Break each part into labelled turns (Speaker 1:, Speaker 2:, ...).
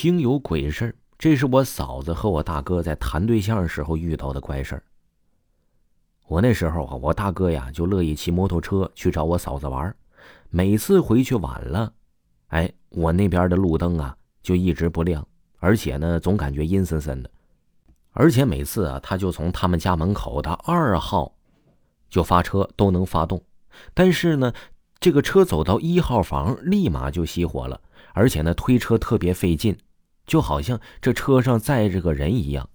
Speaker 1: 听有鬼事儿，这是我嫂子和我大哥在谈对象时候遇到的怪事儿。我那时候啊，我大哥呀就乐意骑摩托车去找我嫂子玩，每次回去晚了，哎，我那边的路灯啊就一直不亮，而且呢总感觉阴森森的，而且每次啊他就从他们家门口的二号就发车都能发动，但是呢这个车走到一号房立马就熄火了。而且呢，推车特别费劲，就好像这车上载着个人一样。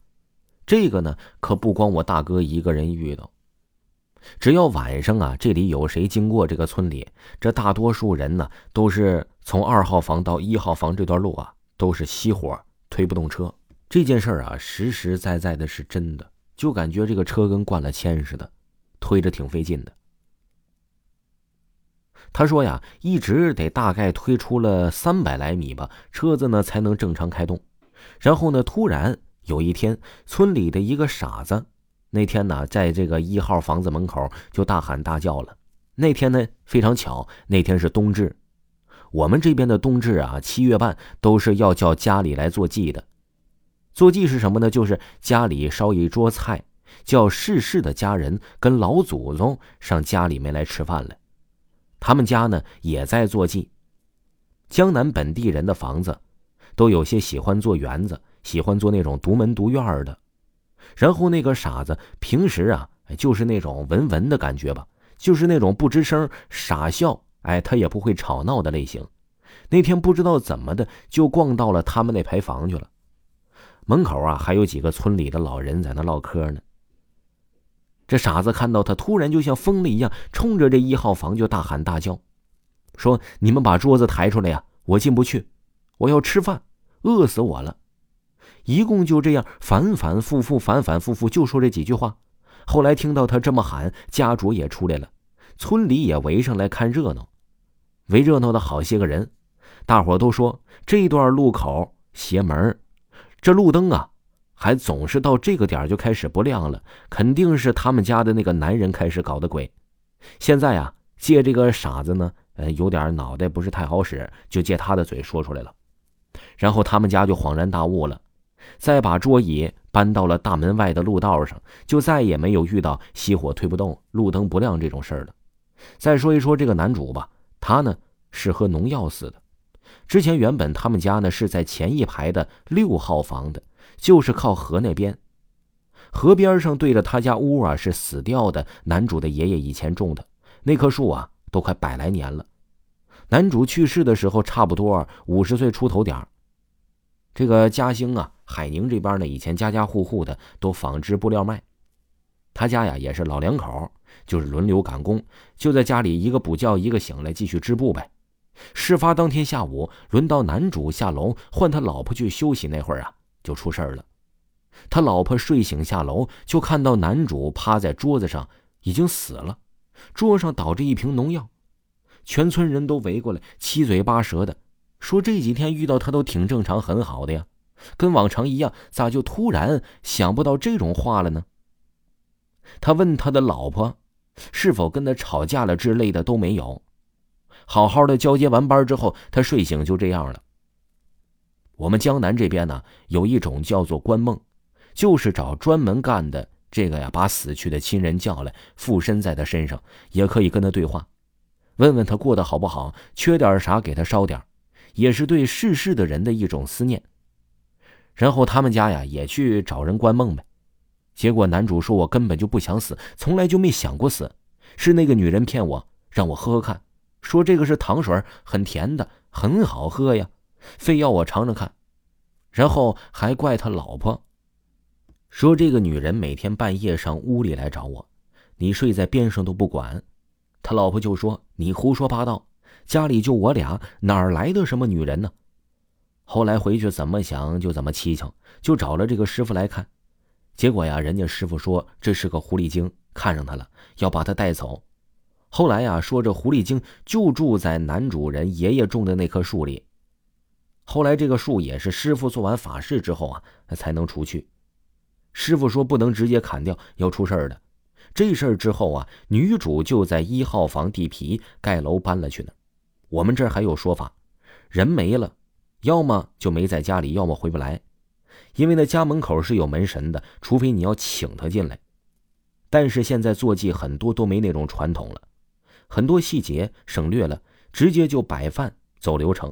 Speaker 1: 这个呢，可不光我大哥一个人遇到。只要晚上啊，这里有谁经过这个村里，这大多数人呢，都是从二号房到一号房这段路啊，都是熄火，推不动车。这件事儿啊，实实在在的是真的，就感觉这个车跟灌了铅似的，推着挺费劲的。他说呀，一直得大概推出了三百来米吧，车子呢才能正常开动。然后呢，突然有一天，村里的一个傻子，那天呢，在这个一号房子门口就大喊大叫了。那天呢，非常巧，那天是冬至。我们这边的冬至啊，七月半都是要叫家里来做祭的。做祭是什么呢？就是家里烧一桌菜，叫逝世的家人跟老祖宗上家里面来吃饭来。他们家呢也在做祭。江南本地人的房子，都有些喜欢做园子，喜欢做那种独门独院的。然后那个傻子平时啊，就是那种文文的感觉吧，就是那种不吱声、傻笑，哎，他也不会吵闹的类型。那天不知道怎么的，就逛到了他们那排房去了。门口啊，还有几个村里的老人在那唠嗑呢。这傻子看到他，突然就像疯了一样，冲着这一号房就大喊大叫，说：“你们把桌子抬出来呀！我进不去，我要吃饭，饿死我了。”一共就这样反反复复、反反复复，就说这几句话。后来听到他这么喊，家主也出来了，村里也围上来看热闹。围热闹的好些个人，大伙都说这段路口邪门这路灯啊。还总是到这个点就开始不亮了，肯定是他们家的那个男人开始搞的鬼。现在啊，借这个傻子呢，呃，有点脑袋不是太好使，就借他的嘴说出来了。然后他们家就恍然大悟了，再把桌椅搬到了大门外的路道上，就再也没有遇到熄火推不动、路灯不亮这种事儿了。再说一说这个男主吧，他呢是喝农药死的。之前原本他们家呢是在前一排的六号房的。就是靠河那边，河边上对着他家屋啊，是死掉的男主的爷爷以前种的那棵树啊，都快百来年了。男主去世的时候，差不多五十岁出头点这个嘉兴啊，海宁这边呢，以前家家户户的都纺织布料卖。他家呀也是老两口，就是轮流赶工，就在家里一个补觉，一个醒来继续织布呗。事发当天下午，轮到男主下楼换他老婆去休息那会儿啊。就出事了，他老婆睡醒下楼，就看到男主趴在桌子上，已经死了，桌上倒着一瓶农药，全村人都围过来，七嘴八舌的说这几天遇到他都挺正常，很好的呀，跟往常一样，咋就突然想不到这种话了呢？他问他的老婆，是否跟他吵架了之类的都没有，好好的交接完班之后，他睡醒就这样了。我们江南这边呢，有一种叫做观梦，就是找专门干的这个呀，把死去的亲人叫来附身在他身上，也可以跟他对话，问问他过得好不好，缺点啥给他烧点，也是对逝世的人的一种思念。然后他们家呀也去找人观梦呗，结果男主说：“我根本就不想死，从来就没想过死，是那个女人骗我，让我喝喝看，说这个是糖水，很甜的，很好喝呀。”非要我尝尝看，然后还怪他老婆，说这个女人每天半夜上屋里来找我，你睡在边上都不管。他老婆就说你胡说八道，家里就我俩，哪儿来的什么女人呢？后来回去怎么想就怎么蹊跷，就找了这个师傅来看，结果呀，人家师傅说这是个狐狸精，看上他了，要把他带走。后来呀，说这狐狸精就住在男主人爷爷种的那棵树里。后来这个树也是师傅做完法事之后啊，才能除去。师傅说不能直接砍掉，要出事儿的。这事儿之后啊，女主就在一号房地皮盖楼搬了去呢。我们这儿还有说法，人没了，要么就没在家里，要么回不来。因为那家门口是有门神的，除非你要请他进来。但是现在坐骑很多都没那种传统了，很多细节省略了，直接就摆饭走流程。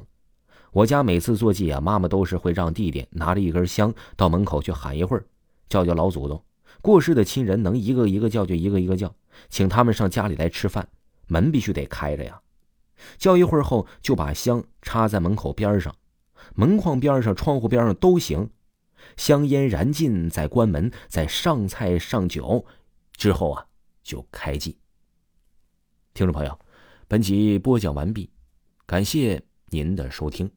Speaker 1: 我家每次做祭啊，妈妈都是会让弟弟拿着一根香到门口去喊一会儿，叫叫老祖宗。过世的亲人能一个一个叫就一个一个叫，请他们上家里来吃饭，门必须得开着呀。叫一会儿后，就把香插在门口边上，门框边上、窗户边上都行。香烟燃尽，再关门，再上菜上酒，之后啊就开祭。听众朋友，本集播讲完毕，感谢您的收听。